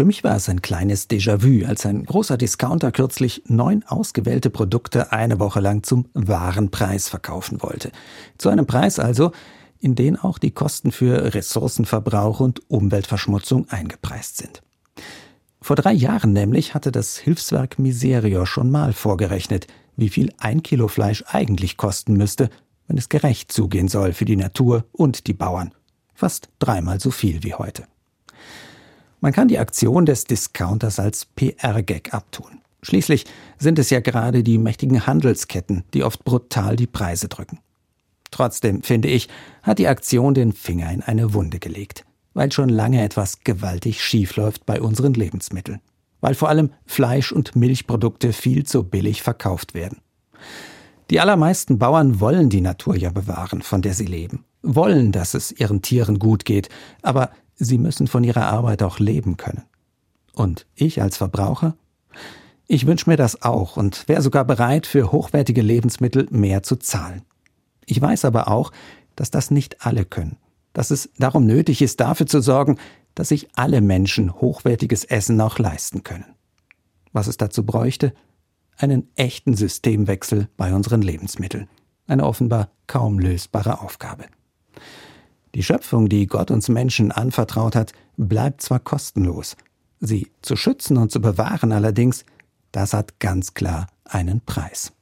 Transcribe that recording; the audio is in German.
Für mich war es ein kleines Déjà-vu, als ein großer Discounter kürzlich neun ausgewählte Produkte eine Woche lang zum wahren Preis verkaufen wollte. Zu einem Preis also, in den auch die Kosten für Ressourcenverbrauch und Umweltverschmutzung eingepreist sind. Vor drei Jahren nämlich hatte das Hilfswerk Miserior schon mal vorgerechnet, wie viel ein Kilo Fleisch eigentlich kosten müsste, wenn es gerecht zugehen soll für die Natur und die Bauern. Fast dreimal so viel wie heute. Man kann die Aktion des Discounters als PR-Gag abtun. Schließlich sind es ja gerade die mächtigen Handelsketten, die oft brutal die Preise drücken. Trotzdem, finde ich, hat die Aktion den Finger in eine Wunde gelegt, weil schon lange etwas gewaltig schief läuft bei unseren Lebensmitteln, weil vor allem Fleisch- und Milchprodukte viel zu billig verkauft werden. Die allermeisten Bauern wollen die Natur ja bewahren, von der sie leben, wollen, dass es ihren Tieren gut geht, aber Sie müssen von ihrer Arbeit auch leben können. Und ich als Verbraucher? Ich wünsche mir das auch und wäre sogar bereit, für hochwertige Lebensmittel mehr zu zahlen. Ich weiß aber auch, dass das nicht alle können, dass es darum nötig ist, dafür zu sorgen, dass sich alle Menschen hochwertiges Essen auch leisten können. Was es dazu bräuchte? Einen echten Systemwechsel bei unseren Lebensmitteln. Eine offenbar kaum lösbare Aufgabe. Die Schöpfung, die Gott uns Menschen anvertraut hat, bleibt zwar kostenlos. Sie zu schützen und zu bewahren allerdings, das hat ganz klar einen Preis.